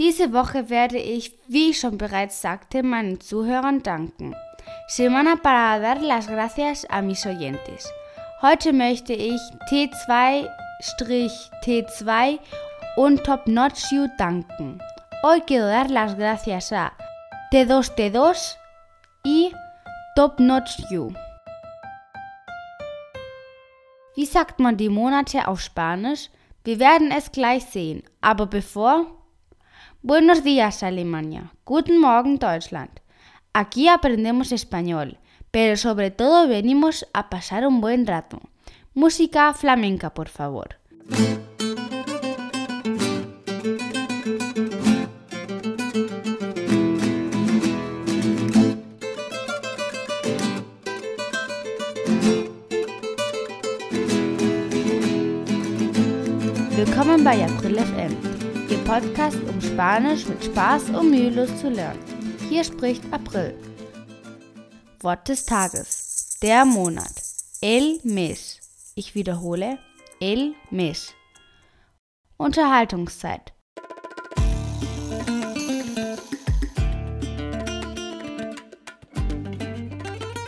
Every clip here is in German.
Diese Woche werde ich, wie ich schon bereits sagte, meinen Zuhörern danken. Semana para dar las gracias a mis oyentes. Heute möchte ich T2-T2 und Top Notch You danken. Hoy quiero dar las gracias a T2T2 y Top Notch You. Wie sagt man die Monate auf Spanisch? Wir werden es gleich sehen. Aber bevor... Buenos días Alemania. Guten Morgen Deutschland. Aquí aprendemos español, pero sobre todo venimos a pasar un buen rato. Música flamenca, por favor. Willkommen bei April FM, Ihr Podcast, um Spanisch mit Spaß und mühelos zu lernen. Hier spricht April. Wort des Tages. Der Monat. El mes. Ich wiederhole. El mes. Unterhaltungszeit.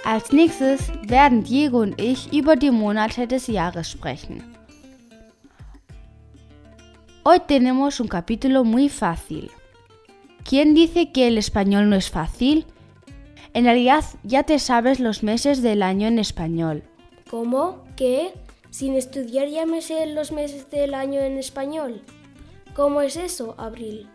Als nächstes werden Diego und ich über die Monate des Jahres sprechen. Hoy tenemos un capítulo muy fácil. ¿Quién dice que el español no es fácil? En realidad ya te sabes los meses del año en español. ¿Cómo? ¿Qué? Sin estudiar ya me sé los meses del año en español. ¿Cómo es eso, Abril?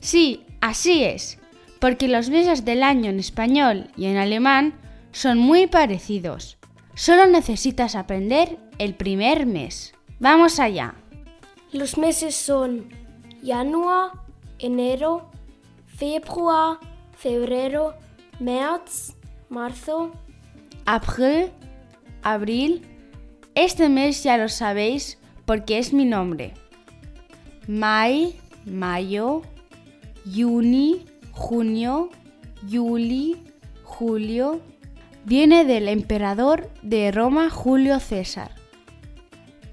Sí, así es, porque los meses del año en español y en alemán son muy parecidos. Solo necesitas aprender el primer mes. Vamos allá. Los meses son Januar, enero, Februar, febrero, März, marzo, April, abril. Este mes ya lo sabéis porque es mi nombre. Mai, mayo, juni, junio, juli, julio. Viene del emperador de Roma Julio César.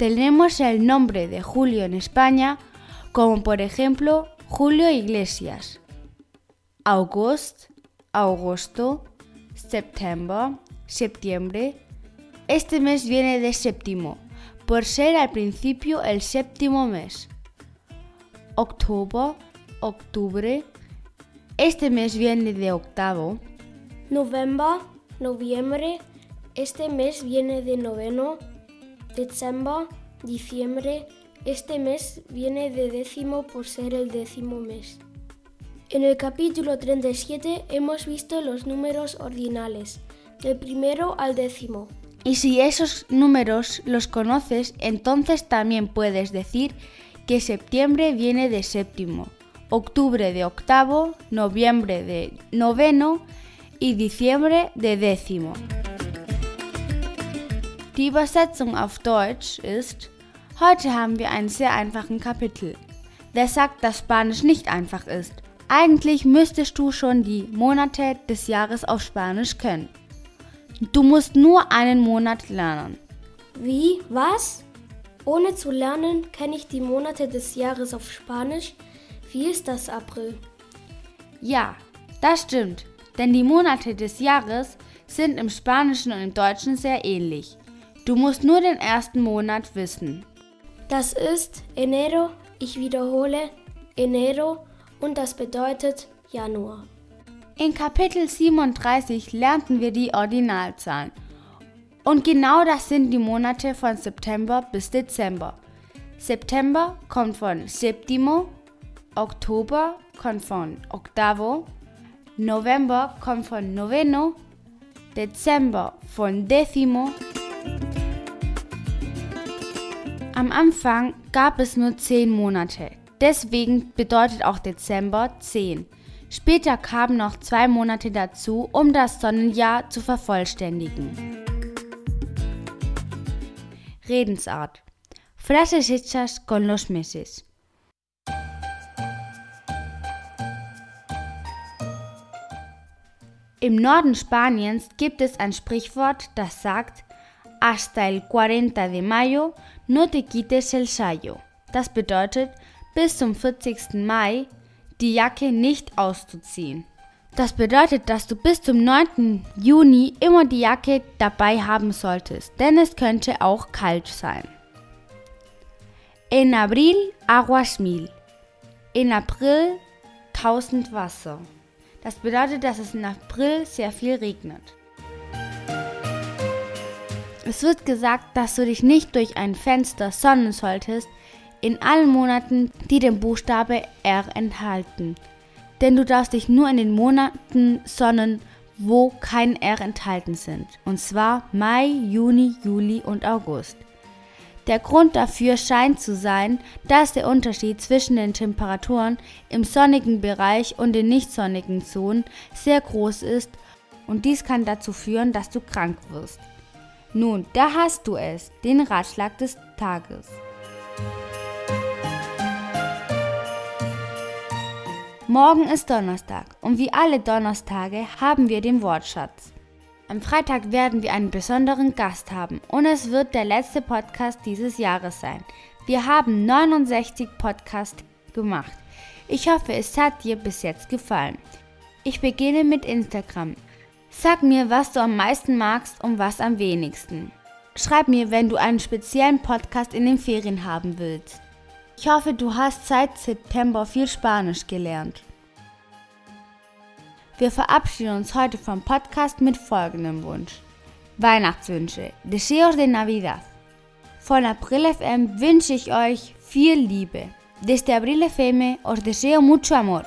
Tenemos el nombre de Julio en España como por ejemplo Julio Iglesias, August, agosto, septiembre, septiembre. Este mes viene de séptimo, por ser al principio el séptimo mes. Octubre, octubre. Este mes viene de octavo. November, noviembre. Este mes viene de noveno. Dezember, diciembre. Este mes viene de décimo por ser el décimo mes. En el capítulo 37 hemos visto los números ordinales, del primero al décimo. Y si esos números los conoces, entonces también puedes decir que septiembre viene de séptimo, octubre de octavo, noviembre de noveno y diciembre de décimo. Die Übersetzung auf Deutsch ist, heute haben wir einen sehr einfachen Kapitel. Wer sagt, dass Spanisch nicht einfach ist? Eigentlich müsstest du schon die Monate des Jahres auf Spanisch können. Du musst nur einen Monat lernen. Wie? Was? Ohne zu lernen kenne ich die Monate des Jahres auf Spanisch. Wie ist das, April? Ja, das stimmt, denn die Monate des Jahres sind im Spanischen und im Deutschen sehr ähnlich. Du musst nur den ersten Monat wissen. Das ist Enero, ich wiederhole, Enero und das bedeutet Januar. In Kapitel 37 lernten wir die Ordinalzahlen. Und genau das sind die Monate von September bis Dezember. September kommt von Septimo, Oktober kommt von Octavo, November kommt von Noveno, Dezember von Décimo. Am Anfang gab es nur zehn Monate. Deswegen bedeutet auch Dezember 10. Später kamen noch zwei Monate dazu, um das Sonnenjahr zu vervollständigen. Redensart. Frases hechas con los meses. Im Norden Spaniens gibt es ein Sprichwort, das sagt, hasta el 40 de mayo no te quites el sayo. Das bedeutet, bis zum 40. Mai die Jacke nicht auszuziehen. Das bedeutet, dass du bis zum 9. Juni immer die Jacke dabei haben solltest, denn es könnte auch kalt sein. En abril aguas mil. In April 1000 Wasser. Das bedeutet, dass es in April sehr viel regnet. Es wird gesagt, dass du dich nicht durch ein Fenster sonnen solltest in allen Monaten, die den Buchstabe R enthalten denn du darfst dich nur in den Monaten sonnen, wo kein R enthalten sind, und zwar Mai, Juni, Juli und August. Der Grund dafür scheint zu sein, dass der Unterschied zwischen den Temperaturen im sonnigen Bereich und den nicht sonnigen Zonen sehr groß ist und dies kann dazu führen, dass du krank wirst. Nun, da hast du es, den Ratschlag des Tages. Morgen ist Donnerstag und wie alle Donnerstage haben wir den Wortschatz. Am Freitag werden wir einen besonderen Gast haben und es wird der letzte Podcast dieses Jahres sein. Wir haben 69 Podcasts gemacht. Ich hoffe, es hat dir bis jetzt gefallen. Ich beginne mit Instagram. Sag mir, was du am meisten magst und was am wenigsten. Schreib mir, wenn du einen speziellen Podcast in den Ferien haben willst. Ich hoffe, du hast seit September viel Spanisch gelernt. Wir verabschieden uns heute vom Podcast mit folgendem Wunsch. Weihnachtswünsche, Deseos de Navidad. Von April FM wünsche ich euch viel Liebe. Desde Abril FM os deseo mucho amor.